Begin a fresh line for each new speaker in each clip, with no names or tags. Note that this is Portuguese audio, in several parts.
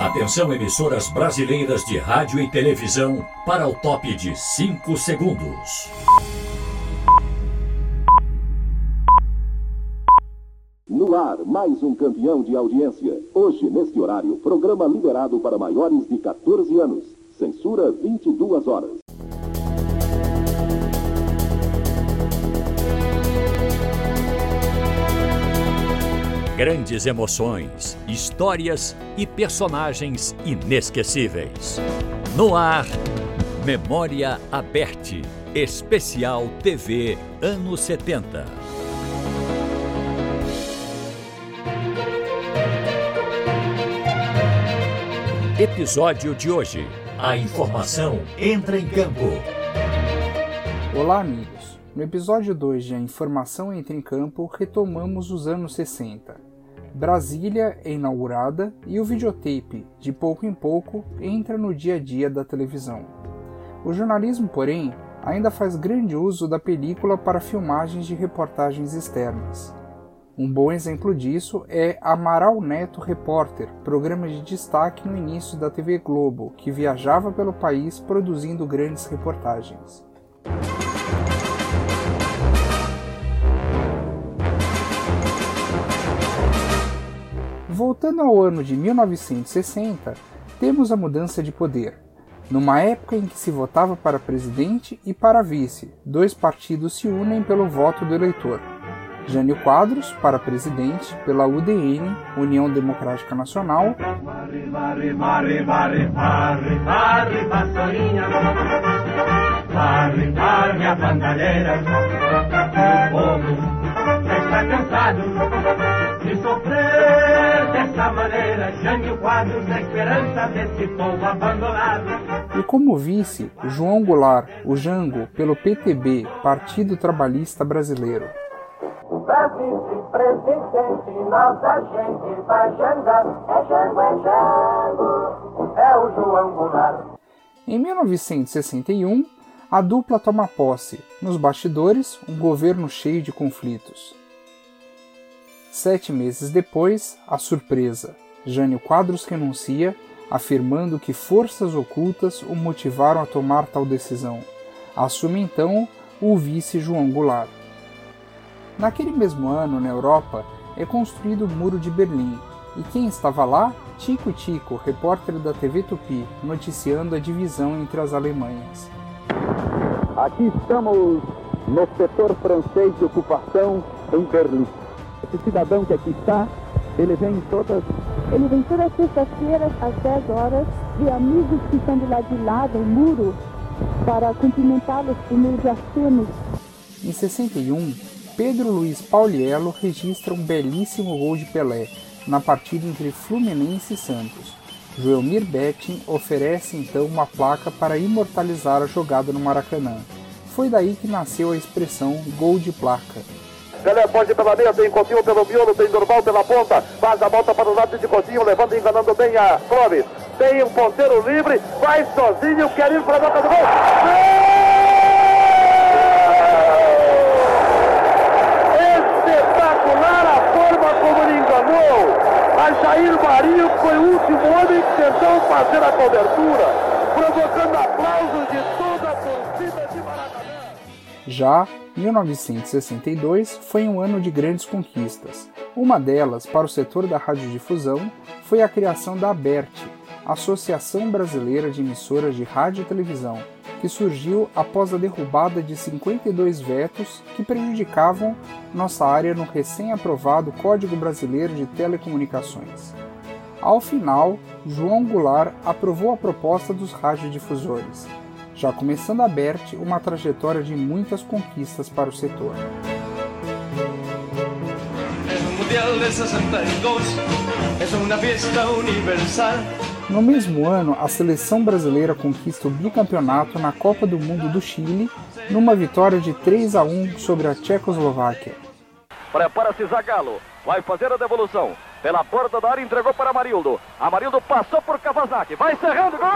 Atenção, emissoras brasileiras de rádio e televisão, para o top de 5 segundos.
No ar, mais um campeão de audiência. Hoje, neste horário, programa liberado para maiores de 14 anos. Censura 22 horas.
Grandes emoções, histórias e personagens inesquecíveis. No ar, Memória Aberte, especial TV anos 70. Episódio de hoje. A informação entra em campo.
Olá, amigos. No episódio 2 de A Informação Entra em Campo, retomamos os anos 60. Brasília é inaugurada e o videotape, de pouco em pouco, entra no dia a dia da televisão. O jornalismo, porém, ainda faz grande uso da película para filmagens de reportagens externas. Um bom exemplo disso é Amaral Neto Repórter, programa de destaque no início da TV Globo, que viajava pelo país produzindo grandes reportagens. Voltando ao ano de 1960, temos a mudança de poder. Numa época em que se votava para presidente e para vice, dois partidos se unem pelo voto do eleitor. Jânio Quadros para presidente pela UDN, União Democrática Nacional.
Está cansado de sofrer dessa maneira. Jânio Quadros, a esperança desse povo abandonado.
E como vice, João Goulart, o Jango, pelo PTB, Partido Trabalhista Brasileiro.
Pra vice-presidente, nossa gente vai jangar. É Jango, é Jango, é o João Goulart.
Em 1961, a dupla toma posse. Nos bastidores, um governo cheio de conflitos. Sete meses depois, a surpresa. Jânio Quadros renuncia, afirmando que forças ocultas o motivaram a tomar tal decisão. Assume então o vice João Goulart. Naquele mesmo ano, na Europa, é construído o Muro de Berlim, e quem estava lá? Tico Tico, repórter da TV Tupi, noticiando a divisão entre as Alemanhas.
Aqui estamos no setor francês de ocupação em Berlim. Esse cidadão que aqui está, ele vem todas.
Ele vem todas as sextas-feiras às 10 horas de amigos que estão do lado de lá do muro para cumprimentá-los por meio de acenos.
Em 61, Pedro Luiz Pauliello registra um belíssimo gol de Pelé na partida entre Fluminense e Santos. Joelmir Betting oferece então uma placa para imortalizar a jogada no Maracanã. Foi daí que nasceu a expressão gol de placa.
Pelé pode pela meia, tem Coutinho pelo miolo, tem Durval pela ponta, faz a volta para o lado de Coutinho, levando e enganando bem a Clóvis. Tem um ponteiro livre, vai sozinho, quer ir para a boca do gol. Espetacular a forma como ele enganou. A Jair Marinho foi o último homem que tentou fazer a cobertura, provocando aplausos de toda a torcida de Maracanã.
Já 1962 foi um ano de grandes conquistas. Uma delas, para o setor da radiodifusão, foi a criação da ABERT, Associação Brasileira de Emissoras de Rádio e Televisão, que surgiu após a derrubada de 52 vetos que prejudicavam nossa área no recém-aprovado Código Brasileiro de Telecomunicações. Ao final, João Goulart aprovou a proposta dos radiodifusores, já começando a BERT uma trajetória de muitas conquistas para o setor.
El Mundial del 62 es una fiesta universal.
No mesmo ano, a seleção brasileira conquista o bicampeonato na Copa do Mundo do Chile, numa vitória de 3 a 1 sobre a Tchecoslováquia.
Prepara-se Zagallo. Vai fazer a devolução. Pela porta da área entregou para Amarildo. Amarildo passou por Kawasaki. Vai cerrando. Gol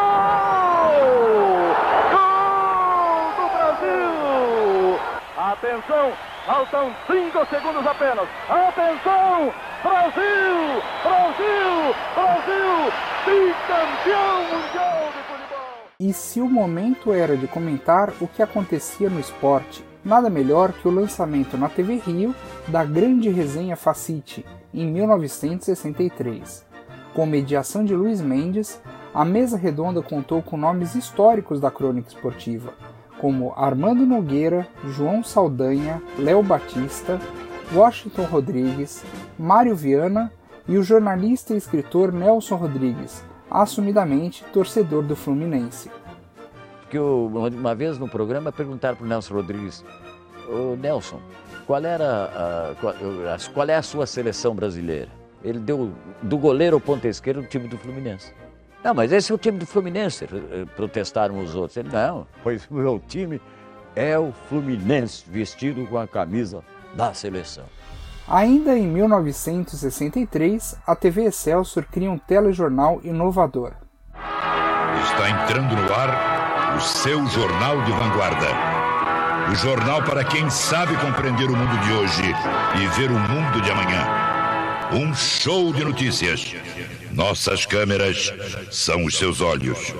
do Brasil! Atenção! Faltam 5 segundos apenas. Atenção! Brasil! Brasil! Brasil!
bicampeão mundial de futebol.
E se o momento era de comentar o que acontecia no esporte, nada melhor que o lançamento na TV Rio da Grande Resenha Facite, em 1963. Com mediação de Luiz Mendes, a mesa redonda contou com nomes históricos da crônica esportiva, como Armando Nogueira, João Saldanha, Léo Batista, Washington Rodrigues, Mário Viana e o jornalista e escritor Nelson Rodrigues, assumidamente torcedor do Fluminense.
Que uma vez no programa perguntaram para o Nelson Rodrigues, Nelson, qual era a, qual é a sua seleção brasileira? Ele deu do goleiro ao ponta esquerda o time do Fluminense. Não, mas esse é o time do Fluminense, eh, protestaram os outros. Ele, não, pois o meu time é o Fluminense, vestido com a camisa da seleção.
Ainda em 1963, a TV Excelsior cria um telejornal inovador.
Está entrando no ar o seu Jornal de Vanguarda. O jornal para quem sabe compreender o mundo de hoje e ver o mundo de amanhã. Um show de notícias. Nossas câmeras são os seus olhos.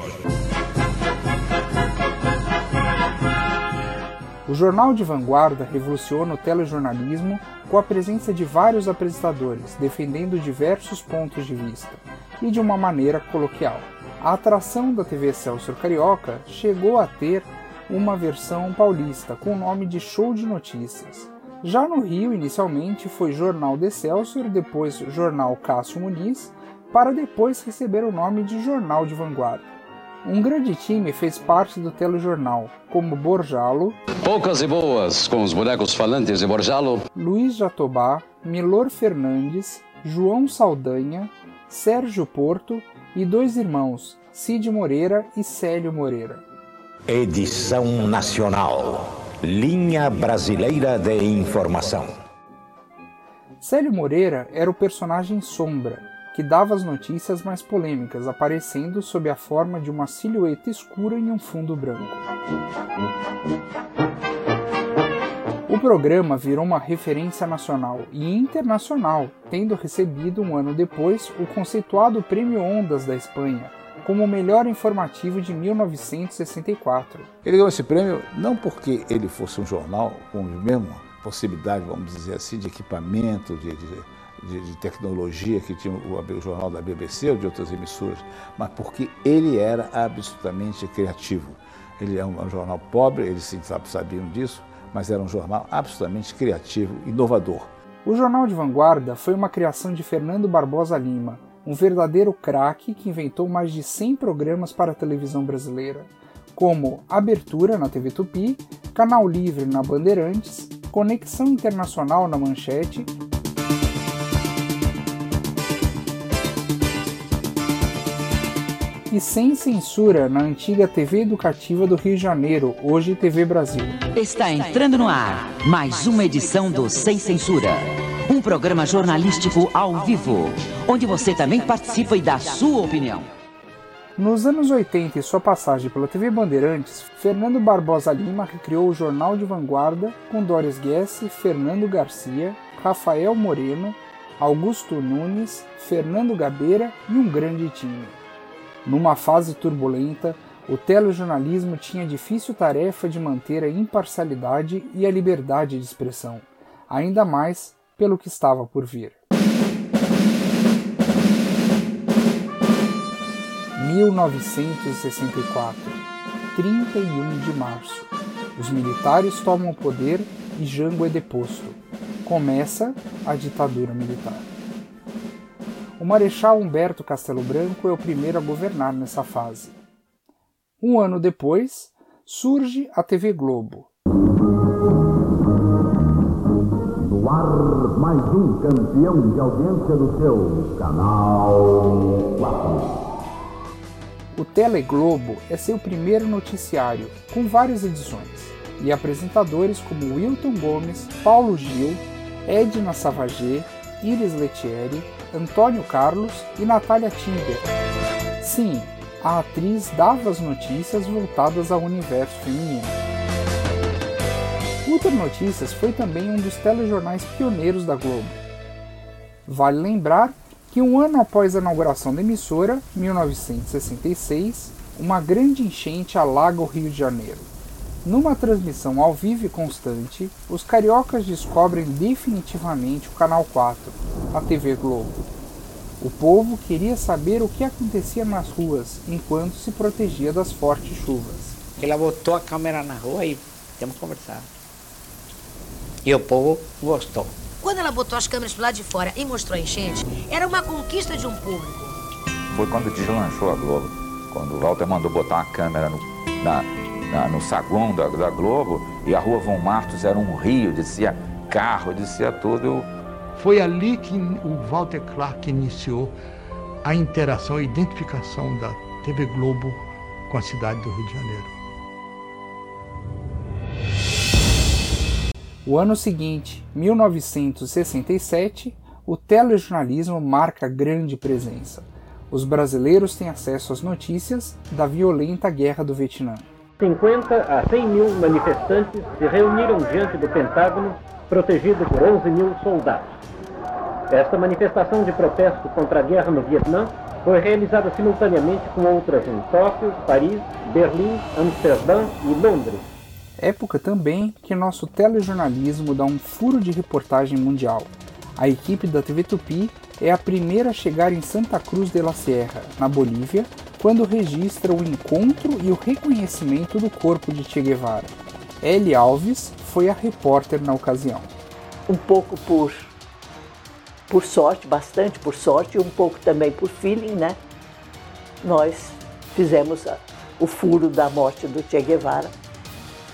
O Jornal de Vanguarda revoluciona o telejornalismo com a presença de vários apresentadores defendendo diversos pontos de vista e de uma maneira coloquial. A atração da TV Celso Carioca chegou a ter uma versão paulista com o nome de Show de Notícias. Já no Rio, inicialmente foi Jornal de Celso, depois Jornal Cássio Muniz, para depois receber o nome de Jornal de Vanguarda. Um grande time fez parte do telejornal, como Borjalo,
Poucas e boas com os bonecos falantes de Borjalo,
Luiz Jatobá, Milor Fernandes, João Saldanha, Sérgio Porto e dois irmãos, Cid Moreira e Célio Moreira.
Edição Nacional. Linha Brasileira de Informação.
Célio Moreira era o personagem sombra, que dava as notícias mais polêmicas, aparecendo sob a forma de uma silhueta escura em um fundo branco. O programa virou uma referência nacional e internacional, tendo recebido um ano depois o conceituado Prêmio Ondas da Espanha como o melhor informativo de 1964.
Ele ganhou esse prêmio não porque ele fosse um jornal com a mesma possibilidade, vamos dizer assim, de equipamento, de, de de, tecnologia que tinha o, o, jornal da BBC ou de outras emissoras, mas porque ele era absolutamente criativo. Ele é um, um jornal pobre, eles sim sabiam disso, mas era um jornal absolutamente criativo, inovador.
O Jornal de Vanguarda foi uma criação de Fernando Barbosa Lima, um verdadeiro craque que inventou mais de 100 programas para a televisão brasileira, como Abertura na TV Tupi, Canal Livre na Bandeirantes, Conexão Internacional na Manchete e sem censura na antiga TV Educativa do Rio de Janeiro, hoje TV Brasil.
Está entrando no ar mais uma edição do Sem Censura. Um programa jornalístico ao vivo, onde você também participa e dá sua opinião.
Nos anos 80 e sua passagem pela TV Bandeirantes, Fernando Barbosa Lima recriou o Jornal de Vanguarda com Doris Guesse, Fernando Garcia, Rafael Moreno, Augusto Nunes, Fernando Gabeira e um grande time. Numa fase turbulenta, o telejornalismo tinha a difícil tarefa de manter a imparcialidade e a liberdade de expressão, ainda mais pelo que estava por vir. 1964, 31 de março. Os militares tomam o poder e Jango é deposto. Começa a ditadura militar. O Marechal Humberto Castelo Branco é o primeiro a governar nessa fase. Um ano depois, surge a TV Globo.
Ar, mais um campeão de audiência do seu Canal 4.
O Teleglobo é seu primeiro noticiário, com várias edições, e apresentadores como Wilton Gomes, Paulo Gil, Edna Savagé, Iris Letieri, Antônio Carlos e Natália Timber. Sim, a atriz dava as notícias voltadas ao universo feminino. Ultra Notícias foi também um dos telejornais pioneiros da Globo. Vale lembrar que um ano após a inauguração da emissora, 1966, uma grande enchente alaga o Rio de Janeiro. Numa transmissão ao vivo e constante, os cariocas descobrem definitivamente o Canal 4, a TV Globo. O povo queria saber o que acontecia nas ruas enquanto se protegia das fortes chuvas.
Ela botou a câmera na rua e temos conversado. E o povo gostou.
Quando ela botou as câmeras pro lado de fora e mostrou a enchente, era uma conquista de um público.
Foi quando deslanchou a Globo. Quando o Walter mandou botar uma câmera no, na, na, no saguão da, da, Globo e a rua Von Martos era um rio, descia carro, descia tudo.
Foi ali que o Walter Clark iniciou a interação, a identificação da TV Globo com a cidade do Rio de Janeiro.
O ano seguinte, 1967, o telejornalismo marca grande presença. Os brasileiros têm acesso às notícias da violenta guerra do Vietnã.
50 a 100 mil manifestantes se reuniram diante do Pentágono, protegido por 11 mil soldados. Esta manifestação de protesto contra a guerra no Vietnã foi realizada simultaneamente com outras em Tóquio, Paris, Berlim, Amsterdã e Londres
época também que nosso telejornalismo dá um furo de reportagem mundial. A equipe da TV Tupi é a primeira a chegar em Santa Cruz de la Sierra, na Bolívia, quando registra o encontro e o reconhecimento do corpo de Che Guevara. Ellie Alves foi a repórter na ocasião.
Um pouco por por sorte, bastante por sorte, e um pouco também por feeling, né? Nós fizemos o furo da morte do Che Guevara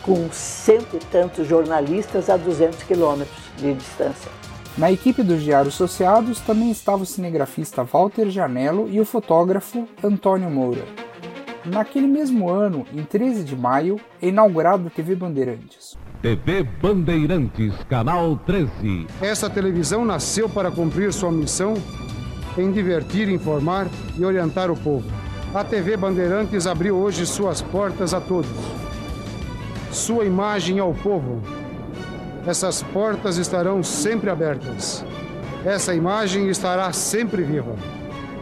com cento e tantos jornalistas a 200 quilômetros de distância.
Na equipe dos Diários Associados também estava o cinegrafista Walter Janello e o fotógrafo Antônio Moura. Naquele mesmo ano, em 13 de maio, é inaugurada a TV Bandeirantes.
TV Bandeirantes, canal 13.
Essa televisão nasceu para cumprir sua missão em divertir, informar e orientar o povo. A TV Bandeirantes abriu hoje suas portas a todos sua imagem ao povo. Essas portas estarão sempre abertas. Essa imagem estará sempre viva.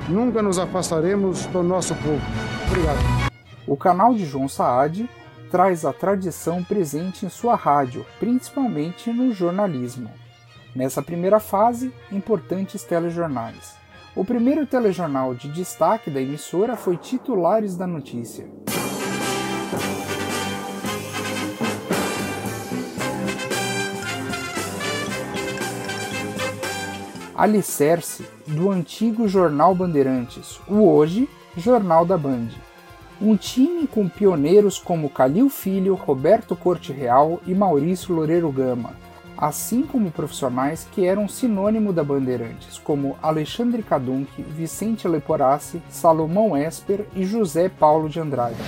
Nunca nos afastaremos do nosso povo. Obrigado.
O canal de João Saad traz a tradição presente em sua rádio, principalmente no jornalismo. Nessa primeira fase, importantes telejornais. O primeiro telejornal de destaque da emissora foi Titulares da Notícia. Alicerce do antigo Jornal Bandeirantes, o hoje Jornal da Band. Um time com pioneiros como Calil Filho, Roberto Corte Real e Maurício Loureiro Gama, assim como profissionais que eram sinônimo da Bandeirantes, como Alexandre Cadunque, Vicente Leporassi, Salomão Esper e José Paulo de Andrade.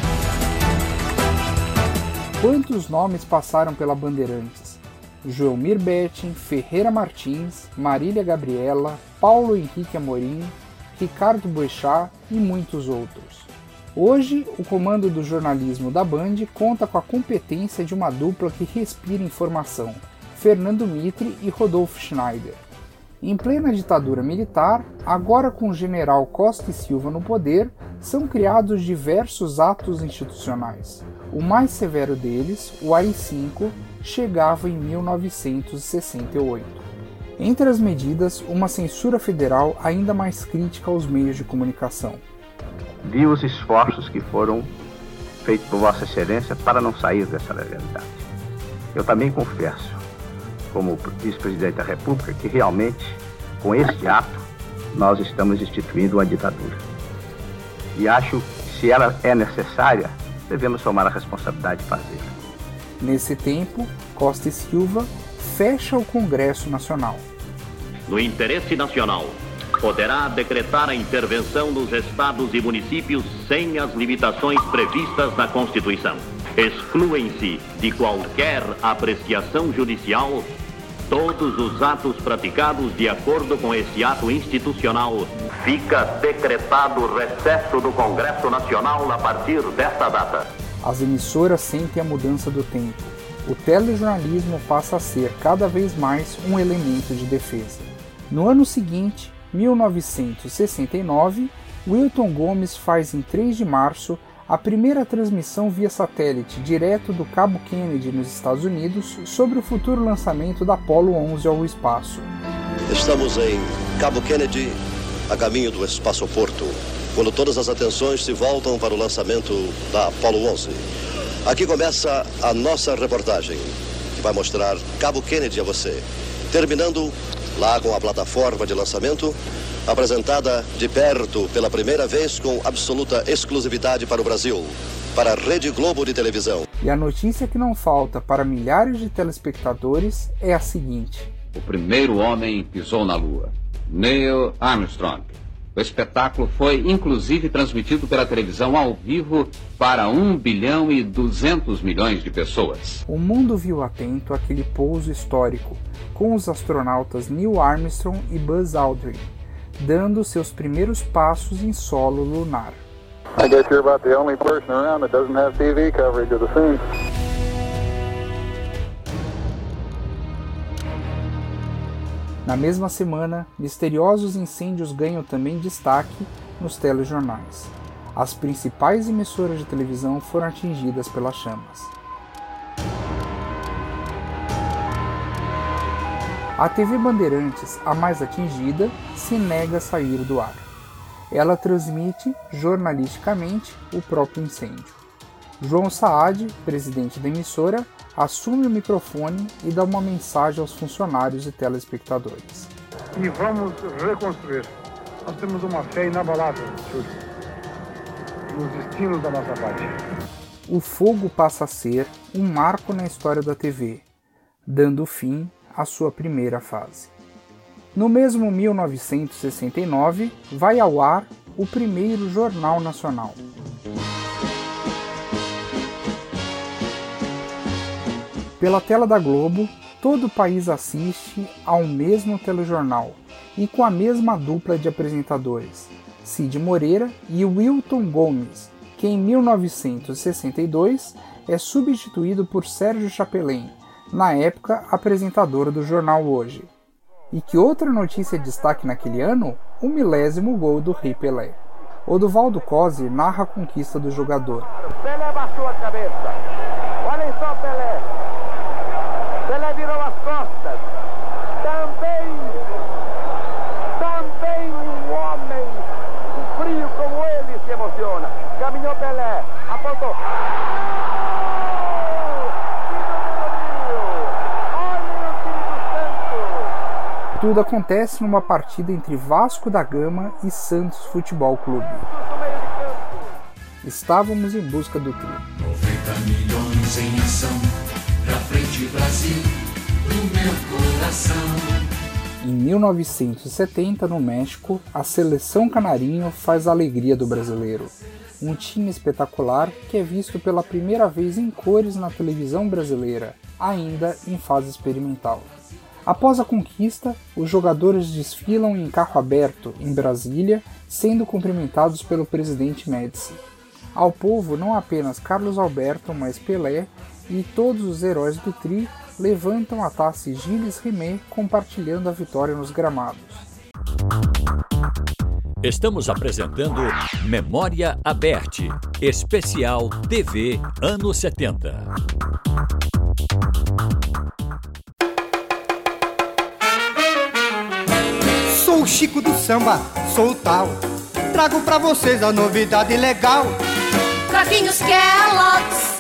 Quantos nomes passaram pela Bandeirantes? Joelmir Betting, Ferreira Martins, Marília Gabriela, Paulo Henrique Amorim, Ricardo Boechat e muitos outros. Hoje, o comando do jornalismo da Band conta com a competência de uma dupla que respira informação, Fernando Mitre e Rodolfo Schneider. Em plena ditadura militar, agora com o general Costa e Silva no poder, são criados diversos atos institucionais. O mais severo deles, o AI-5, chegava em 1968. Entre as medidas, uma censura federal ainda mais crítica aos meios de comunicação.
Vi os esforços que foram feitos por Vossa Excelência para não sair dessa realidade. Eu também confesso, como vice-presidente da República, que realmente, com este ato, nós estamos instituindo uma ditadura. E acho que, se ela é necessária, devemos tomar a responsabilidade de fazê-la.
Nesse tempo, Costa e Silva fecha o Congresso Nacional.
No interesse nacional, poderá decretar a intervenção dos estados e municípios sem as limitações previstas na Constituição. Excluem-se de qualquer apreciação judicial todos os atos praticados de acordo com esse ato institucional. Fica decretado o recesso do Congresso Nacional a partir desta data
as emissoras sentem a mudança do tempo. O telejornalismo passa a ser cada vez mais um elemento de defesa. No ano seguinte, 1969, Wilton Gomes faz em 3 de março a primeira transmissão via satélite direto do Cabo Kennedy nos Estados Unidos sobre o futuro lançamento da Apollo 11 ao espaço.
Estamos em Cabo Kennedy, a caminho do espaçoporto, quando todas as atenções se voltam para o lançamento da Apollo 11. Aqui começa a nossa reportagem, que vai mostrar Cabo Kennedy a você, terminando lá com a plataforma de lançamento apresentada de perto pela primeira vez com absoluta exclusividade para o Brasil, para a Rede Globo de televisão.
E a notícia que não falta para milhares de telespectadores é a seguinte:
O primeiro homem pisou na Lua, Neil Armstrong. O espetáculo foi inclusive transmitido pela televisão ao vivo para 1 bilhão e 200 milhões de pessoas.
O mundo viu atento aquele pouso histórico, com os astronautas Neil Armstrong e Buzz Aldrin, dando seus primeiros passos em solo lunar.
I guess you're about the only person around that doesn't have TV coverage of the scene.
Na mesma semana, misteriosos incêndios ganham também destaque nos telejornais. As principais emissoras de televisão foram atingidas pelas chamas. A TV Bandeirantes, a mais atingida, se nega a sair do ar. Ela transmite jornalisticamente o próprio incêndio. João Saad, presidente da emissora, assume o microfone e dá uma mensagem aos funcionários e telespectadores.
E vamos reconstruir. Nós temos uma fé inabalável, senhor, nos destinos da nossa pátria.
O fogo passa a ser um marco na história da TV, dando fim à sua primeira fase. No mesmo 1969, vai ao ar o primeiro Jornal Nacional. Pela tela da Globo, todo o país assiste ao mesmo telejornal e com a mesma dupla de apresentadores, Cid Moreira e Wilton Gomes, que em 1962 é substituído por Sérgio Chapelin, na época apresentador do jornal Hoje. E que outra notícia de destaque naquele ano? O milésimo gol do Rei Pelé. Oduvaldo Cosi narra a conquista do jogador.
Pelé a cabeça. Olhem só Pelé. Pelé virou as costas. Também, também um homem frio como ele se emociona. Caminhou Pelé, apontou.
Tudo acontece numa partida entre Vasco da Gama e Santos Futebol Clube. Estávamos em busca do tri.
90 milhões em ação, pra frente Brasil, no meu coração.
Em 1970, no México, a seleção canarinho faz a alegria do brasileiro. Um time espetacular que é visto pela primeira vez em cores na televisão brasileira, ainda em fase experimental. Após a conquista, os jogadores desfilam em carro aberto em Brasília, sendo cumprimentados pelo presidente Médici. Ao povo, não apenas Carlos Alberto, mas Pelé e todos os heróis do Tri levantam a taça Gilles Rimet, compartilhando a vitória nos gramados.
Estamos apresentando Memória Aberte, especial TV anos 70.
Sou o Chico do Samba, sou o tal. Trago pra vocês a novidade legal.
Croquinhos Kellogg's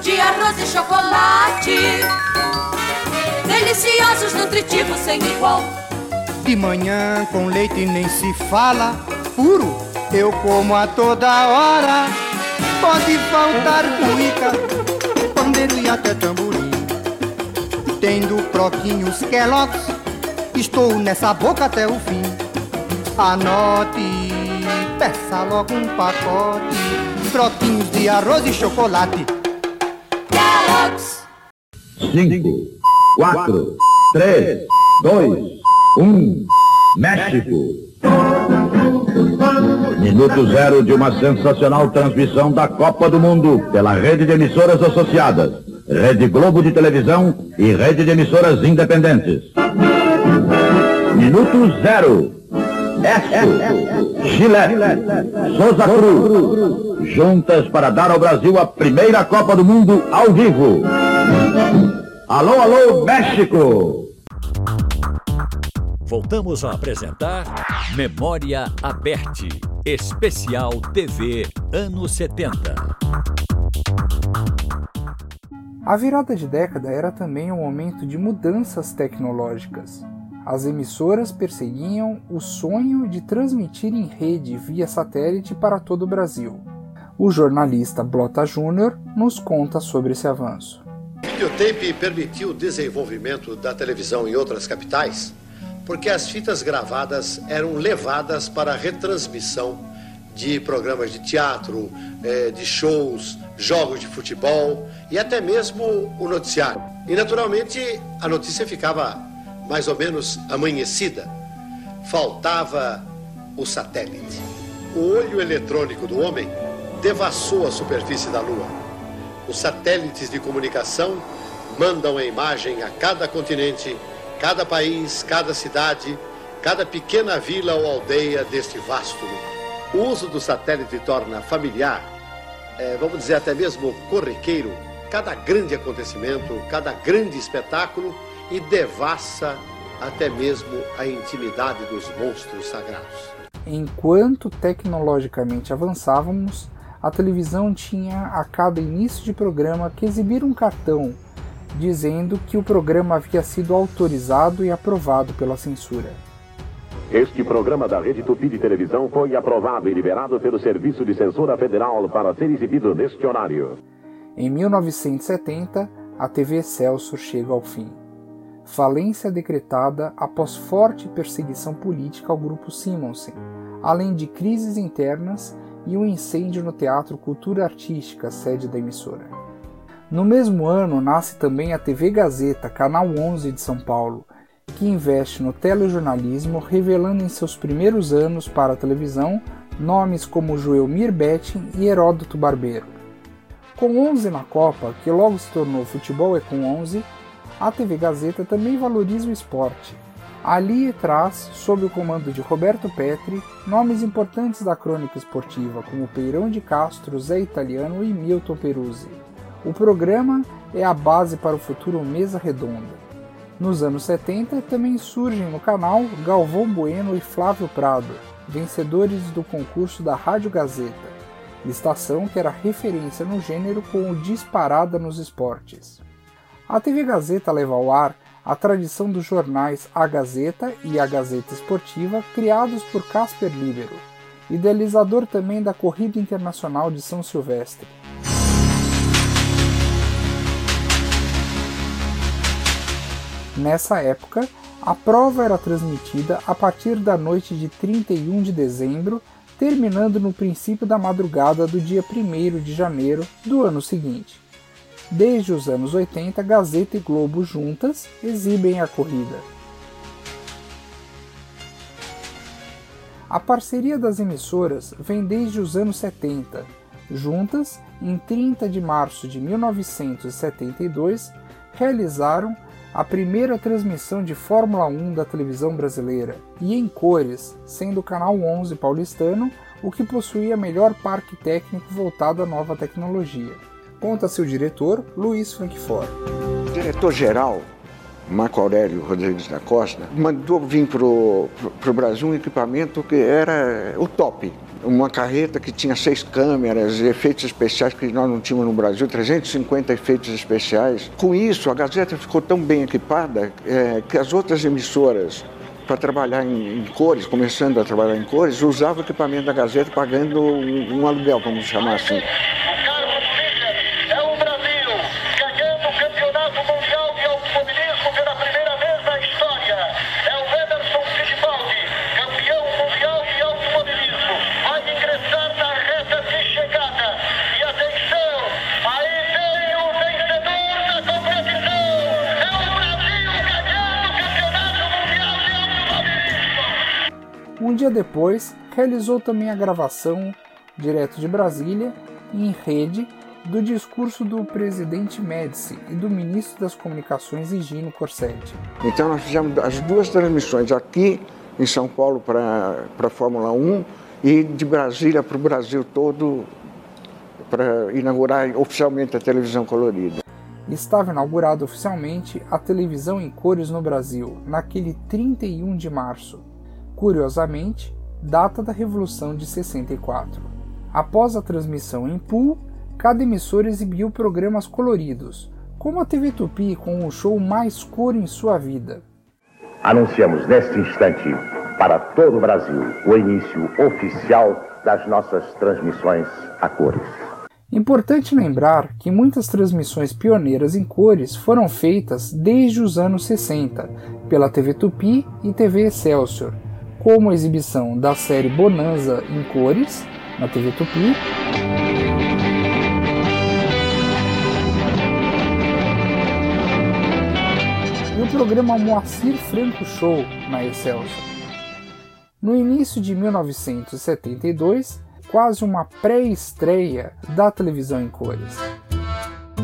de arroz e chocolate. Deliciosos, nutritivos, sem igual.
De manhã com leite nem se fala. Puro, eu como a toda hora. Pode faltar cuíca, pandeiro e até tamborim. Tendo croquinhos Kellogg's, estou nessa boca até o fim. Anote, peça logo um pacote. Croquinhos de arroz e chocolate.
Kellogg's.
5, 4, 3, 2, 1. México. Minuto zero de uma sensacional transmissão da Copa do Mundo pela rede de emissoras associadas, Rede Globo de Televisão e rede de emissoras independentes. Minuto zero. Esso, Gillette, Souza Cruz, juntas para dar ao Brasil a primeira Copa do Mundo ao vivo. Alô, alô, México!
Voltamos a apresentar Memória Aberte, especial TV anos 70.
A virada de década era também um momento de mudanças tecnológicas. As emissoras perseguiam o sonho de transmitir em rede via satélite para todo o Brasil. O jornalista Blota Júnior nos conta sobre esse avanço.
O videotape permitiu o desenvolvimento da televisão em outras capitais, porque as fitas gravadas eram levadas para retransmissão de programas de teatro, eh, de shows, jogos de futebol e até mesmo o noticiário. E naturalmente a notícia ficava mais ou menos amanhecida, faltava o satélite. O olho eletrônico do homem devassou a superfície da Lua. Os satélites de comunicação mandam a imagem a cada continente, cada país, cada cidade, cada pequena vila ou aldeia deste vasto mundo. O uso do satélite torna familiar, é, vamos dizer até mesmo corriqueiro, cada grande acontecimento, cada grande espetáculo e devassa até mesmo a intimidade dos monstros sagrados.
Enquanto tecnologicamente avançávamos, a televisão tinha a cada início de programa que exibir um cartão dizendo que o programa havia sido autorizado e aprovado pela censura.
Este programa da Rede Tupi de Televisão foi aprovado e liberado pelo Serviço de Censura Federal para ser exibido neste horário.
Em 1970, a TV Celso chega ao fim falência decretada após forte perseguição política ao grupo Simonsen, além de crises internas e um incêndio no Teatro Cultura Artística, sede da emissora. No mesmo ano nasce também a TV Gazeta, canal 11 de São Paulo, que investe no telejornalismo, revelando em seus primeiros anos para a televisão nomes como Joelmir Betting e Heródoto Barbeiro. Com 11 na Copa, que logo se tornou Futebol é com 11, a TV Gazeta também valoriza o esporte. Ali traz, sob o comando de Roberto Petri, nomes importantes da crônica esportiva, como Peirão de Castro, Zé Italiano e Milton Peruzzi. O programa é a base para o futuro Mesa Redonda. Nos anos 70 também surgem no canal Galvão Bueno e Flávio Prado, vencedores do concurso da Rádio Gazeta, estação que era referência no gênero com o disparada nos esportes. A TV Gazeta leva ao ar a tradição dos jornais A Gazeta e A Gazeta Esportiva, criados por Casper Libero, idealizador também da Corrida Internacional de São Silvestre. Nessa época, a prova era transmitida a partir da noite de 31 de dezembro, terminando no princípio da madrugada do dia 1 de janeiro do ano seguinte. Desde os anos 80, Gazeta e Globo juntas exibem a corrida. A parceria das emissoras vem desde os anos 70. Juntas, em 30 de março de 1972, realizaram a primeira transmissão de Fórmula 1 da televisão brasileira, e em cores, sendo o canal 11 paulistano o que possuía melhor parque técnico voltado à nova tecnologia conta seu diretor, Luiz Frankfort.
Diretor-geral, Marco Aurélio Rodrigues da Costa, mandou vir para o Brasil um equipamento que era o top. Uma carreta que tinha seis câmeras, efeitos especiais que nós não tínhamos no Brasil, 350 efeitos especiais. Com isso, a Gazeta ficou tão bem equipada é, que as outras emissoras para trabalhar em, em, cores, começando a trabalhar em cores, usavam o equipamento da Gazeta pagando um, um aluguel, vamos chamar assim.
Um dia depois, realizou também a gravação, direto de Brasília, em rede, do discurso do presidente Médici e do ministro das Comunicações Higino Corsetti.
Então nós fizemos as duas transmissões aqui em São Paulo para a Fórmula 1 e de Brasília para o Brasil todo para inaugurar oficialmente a televisão colorida.
Estava inaugurada oficialmente a televisão em cores no Brasil, naquele 31 de março. Curiosamente, data da Revolução de 64. Após a transmissão em pool, cada emissora exibiu programas coloridos, como a TV Tupi com o show mais cor em sua vida.
Anunciamos neste instante para todo o Brasil o início oficial das nossas transmissões a cores.
Importante lembrar que muitas transmissões pioneiras em cores foram feitas desde os anos 60 pela TV Tupi e TV Excelsior, como a exibição da série Bonanza em cores na TV Tupi. E o programa Moacir Franco Show na Excelsior. No início de 1972, quase uma pré-estreia da televisão em cores.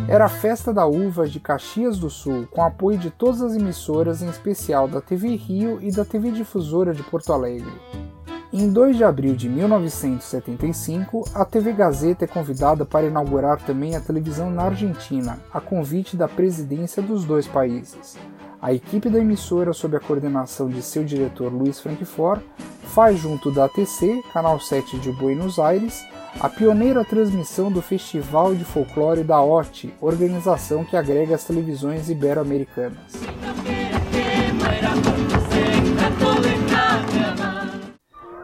Era a Festa da Uva de Caxias do Sul, com apoio de todas as emissoras, em especial da TV Rio e da TV Difusora de Porto Alegre. Em 2 de abril de 1975, a TV Gazeta é convidada para inaugurar também a televisão na Argentina, a convite da presidência dos dois países. A equipe da emissora, sob a coordenação de seu diretor Luiz Frankfort, faz junto da ATC, Canal 7 de Buenos Aires, a pioneira transmissão do Festival de Folclore da OT, organização que agrega as televisões ibero-americanas.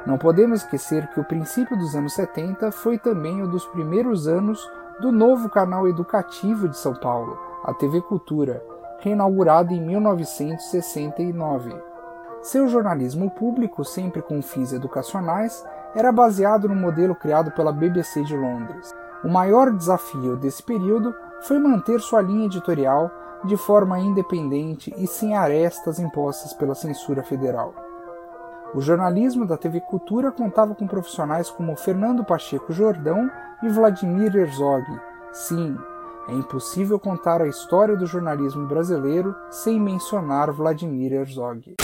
Não podemos esquecer que o princípio dos anos 70 foi também o dos primeiros anos do novo canal educativo de São Paulo, a TV Cultura, reinaugurado em 1969. Seu jornalismo público, sempre com fins educacionais, era baseado no modelo criado pela BBC de Londres. O maior desafio desse período foi manter sua linha editorial de forma independente e sem arestas impostas pela censura federal. O jornalismo da TV Cultura contava com profissionais como Fernando Pacheco Jordão e Vladimir Herzog. Sim, é impossível contar a história do jornalismo brasileiro sem mencionar Vladimir Herzog.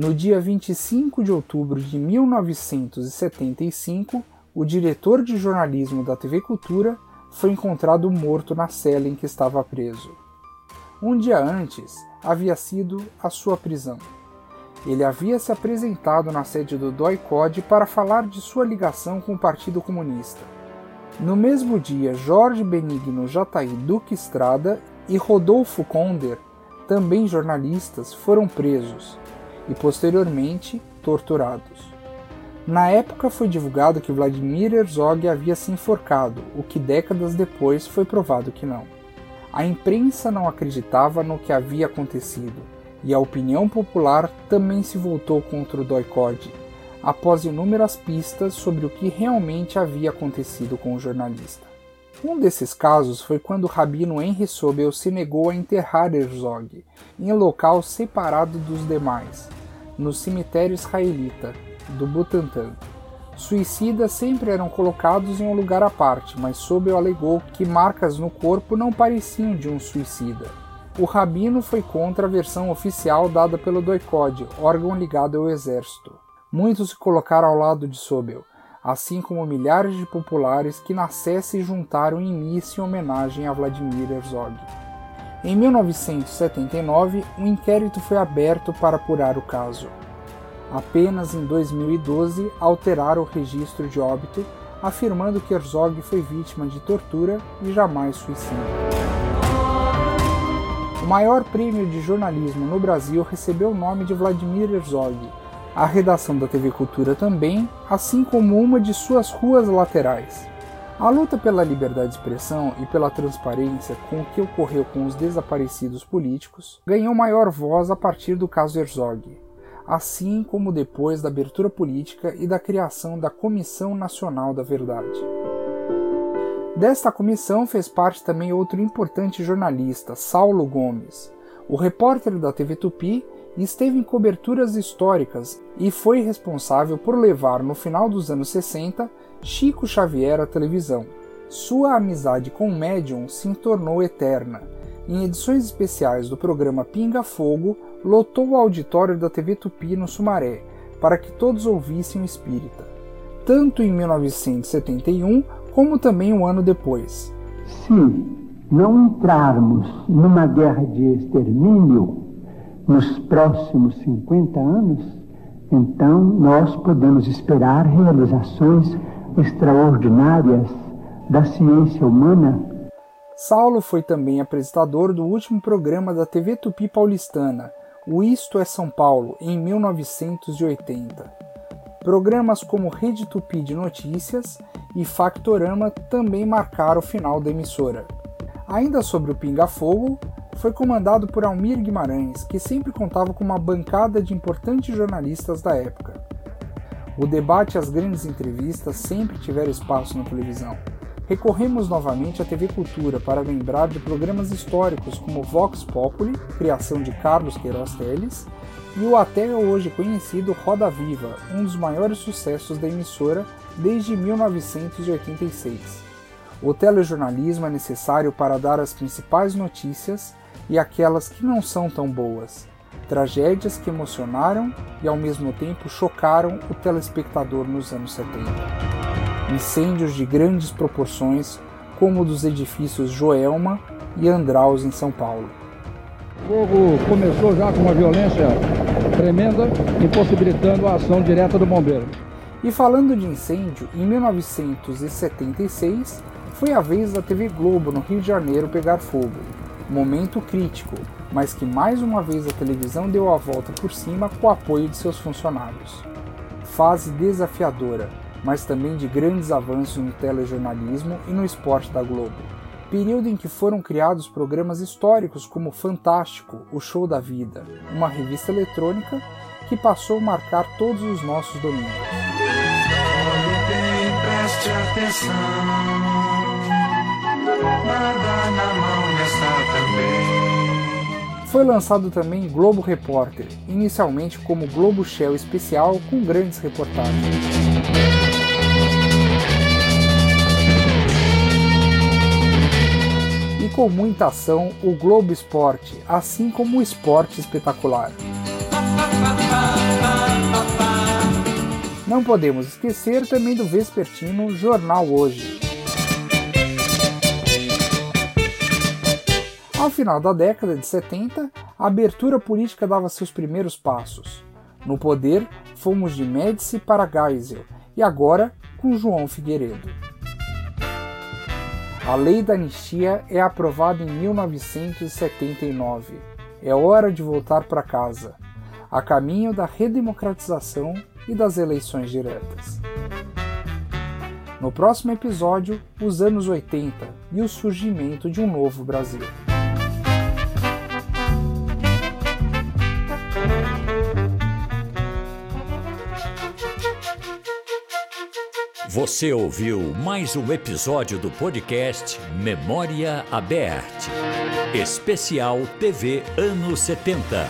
No dia 25 de outubro de 1975, o diretor de jornalismo da TV Cultura foi encontrado morto na cela em que estava preso. Um dia antes, havia sido a sua prisão. Ele havia se apresentado na sede do DOI-CODE para falar de sua ligação com o Partido Comunista. No mesmo dia, Jorge Benigno Jataí Duque Estrada e Rodolfo Konder, também jornalistas, foram presos e posteriormente torturados. Na época foi divulgado que Vladimir Herzog havia se enforcado, o que décadas depois foi provado que não. A imprensa não acreditava no que havia acontecido, e a opinião popular também se voltou contra o Doicode, após inúmeras pistas sobre o que realmente havia acontecido com o jornalista. Um desses casos foi quando o rabino Henry Sobel se negou a enterrar Herzog em local separado dos demais, no cemitério israelita do Butantã. Suicidas sempre eram colocados em um lugar à parte, mas Sobel alegou que marcas no corpo não pareciam de um suicida. O rabino foi contra a versão oficial dada pelo Doicode, órgão ligado ao exército. Muitos se colocaram ao lado de Sobel, assim como milhares de populares que na se juntaram em missa em homenagem a Vladimir Herzog. Em 1979, um inquérito foi aberto para apurar o caso. Apenas em 2012 alteraram o registro de óbito, afirmando que Herzog foi vítima de tortura e jamais suicídio. O maior prêmio de jornalismo no Brasil recebeu o nome de Vladimir Herzog, a redação da TV Cultura também, assim como uma de suas ruas laterais. A luta pela liberdade de expressão e pela transparência com o que ocorreu com os desaparecidos políticos ganhou maior voz a partir do caso Herzog, assim como depois da abertura política e da criação da Comissão Nacional da Verdade. Desta comissão fez parte também outro importante jornalista, Saulo Gomes, o repórter da TV Tupi esteve em coberturas históricas e foi responsável por levar, no final dos anos 60, Chico Xavier à televisão. Sua amizade com o médium se tornou eterna. Em edições especiais do programa Pinga Fogo, lotou o auditório da TV Tupi no Sumaré para que todos ouvissem o espírita, tanto em 1971 como também um ano depois.
Se não entrarmos numa guerra de extermínio nos próximos 50 anos, então nós podemos esperar realizações extraordinárias da ciência humana.
Saulo foi também apresentador do último programa da TV Tupi paulistana, o Isto é São Paulo, em 1980. Programas como Rede Tupi de Notícias e Factorama também marcaram o final da emissora. Ainda sobre o Pinga Fogo, foi comandado por Almir Guimarães, que sempre contava com uma bancada de importantes jornalistas da época. O debate e as grandes entrevistas sempre tiveram espaço na televisão. Recorremos novamente à TV Cultura para lembrar de programas históricos como Vox Populi, criação de Carlos Queiroz Teles, e o até hoje conhecido Roda Viva, um dos maiores sucessos da emissora desde 1986. O telejornalismo é necessário para dar as principais notícias e aquelas que não são tão boas, tragédias que emocionaram e ao mesmo tempo chocaram o telespectador nos anos 70 incêndios de grandes proporções, como o dos edifícios Joelma e Andraus em São Paulo.
O fogo começou já com uma violência tremenda, impossibilitando a ação direta do bombeiro.
E falando de incêndio, em 1976 foi a vez da TV Globo no Rio de Janeiro pegar fogo. Momento crítico, mas que mais uma vez a televisão deu a volta por cima com o apoio de seus funcionários. Fase desafiadora, mas também de grandes avanços no telejornalismo e no esporte da Globo. Período em que foram criados programas históricos como Fantástico, O Show da Vida, uma revista eletrônica que passou a marcar todos os nossos domingos. Foi lançado também Globo Repórter, inicialmente como Globo Shell especial com grandes reportagens. com muita ação o Globo Esporte, assim como o Esporte Espetacular. Não podemos esquecer também do vespertino Jornal Hoje. Ao final da década de 70, a abertura política dava seus primeiros passos. No poder, fomos de Médici para Geisel e agora com João Figueiredo. A lei da anistia é aprovada em 1979. É hora de voltar para casa, a caminho da redemocratização e das eleições diretas. No próximo episódio, os anos 80 e o surgimento de um novo Brasil.
Você ouviu mais um episódio do podcast Memória Aberta. Especial TV Anos 70.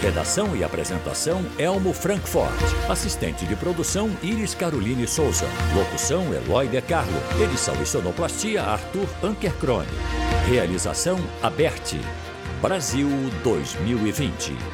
Redação e apresentação Elmo Frankfurt. Assistente de produção Iris Caroline Souza. Locução Eloy De Carlo. Edição e sonoplastia Arthur Ankercrone. Realização Aberte. Brasil 2020.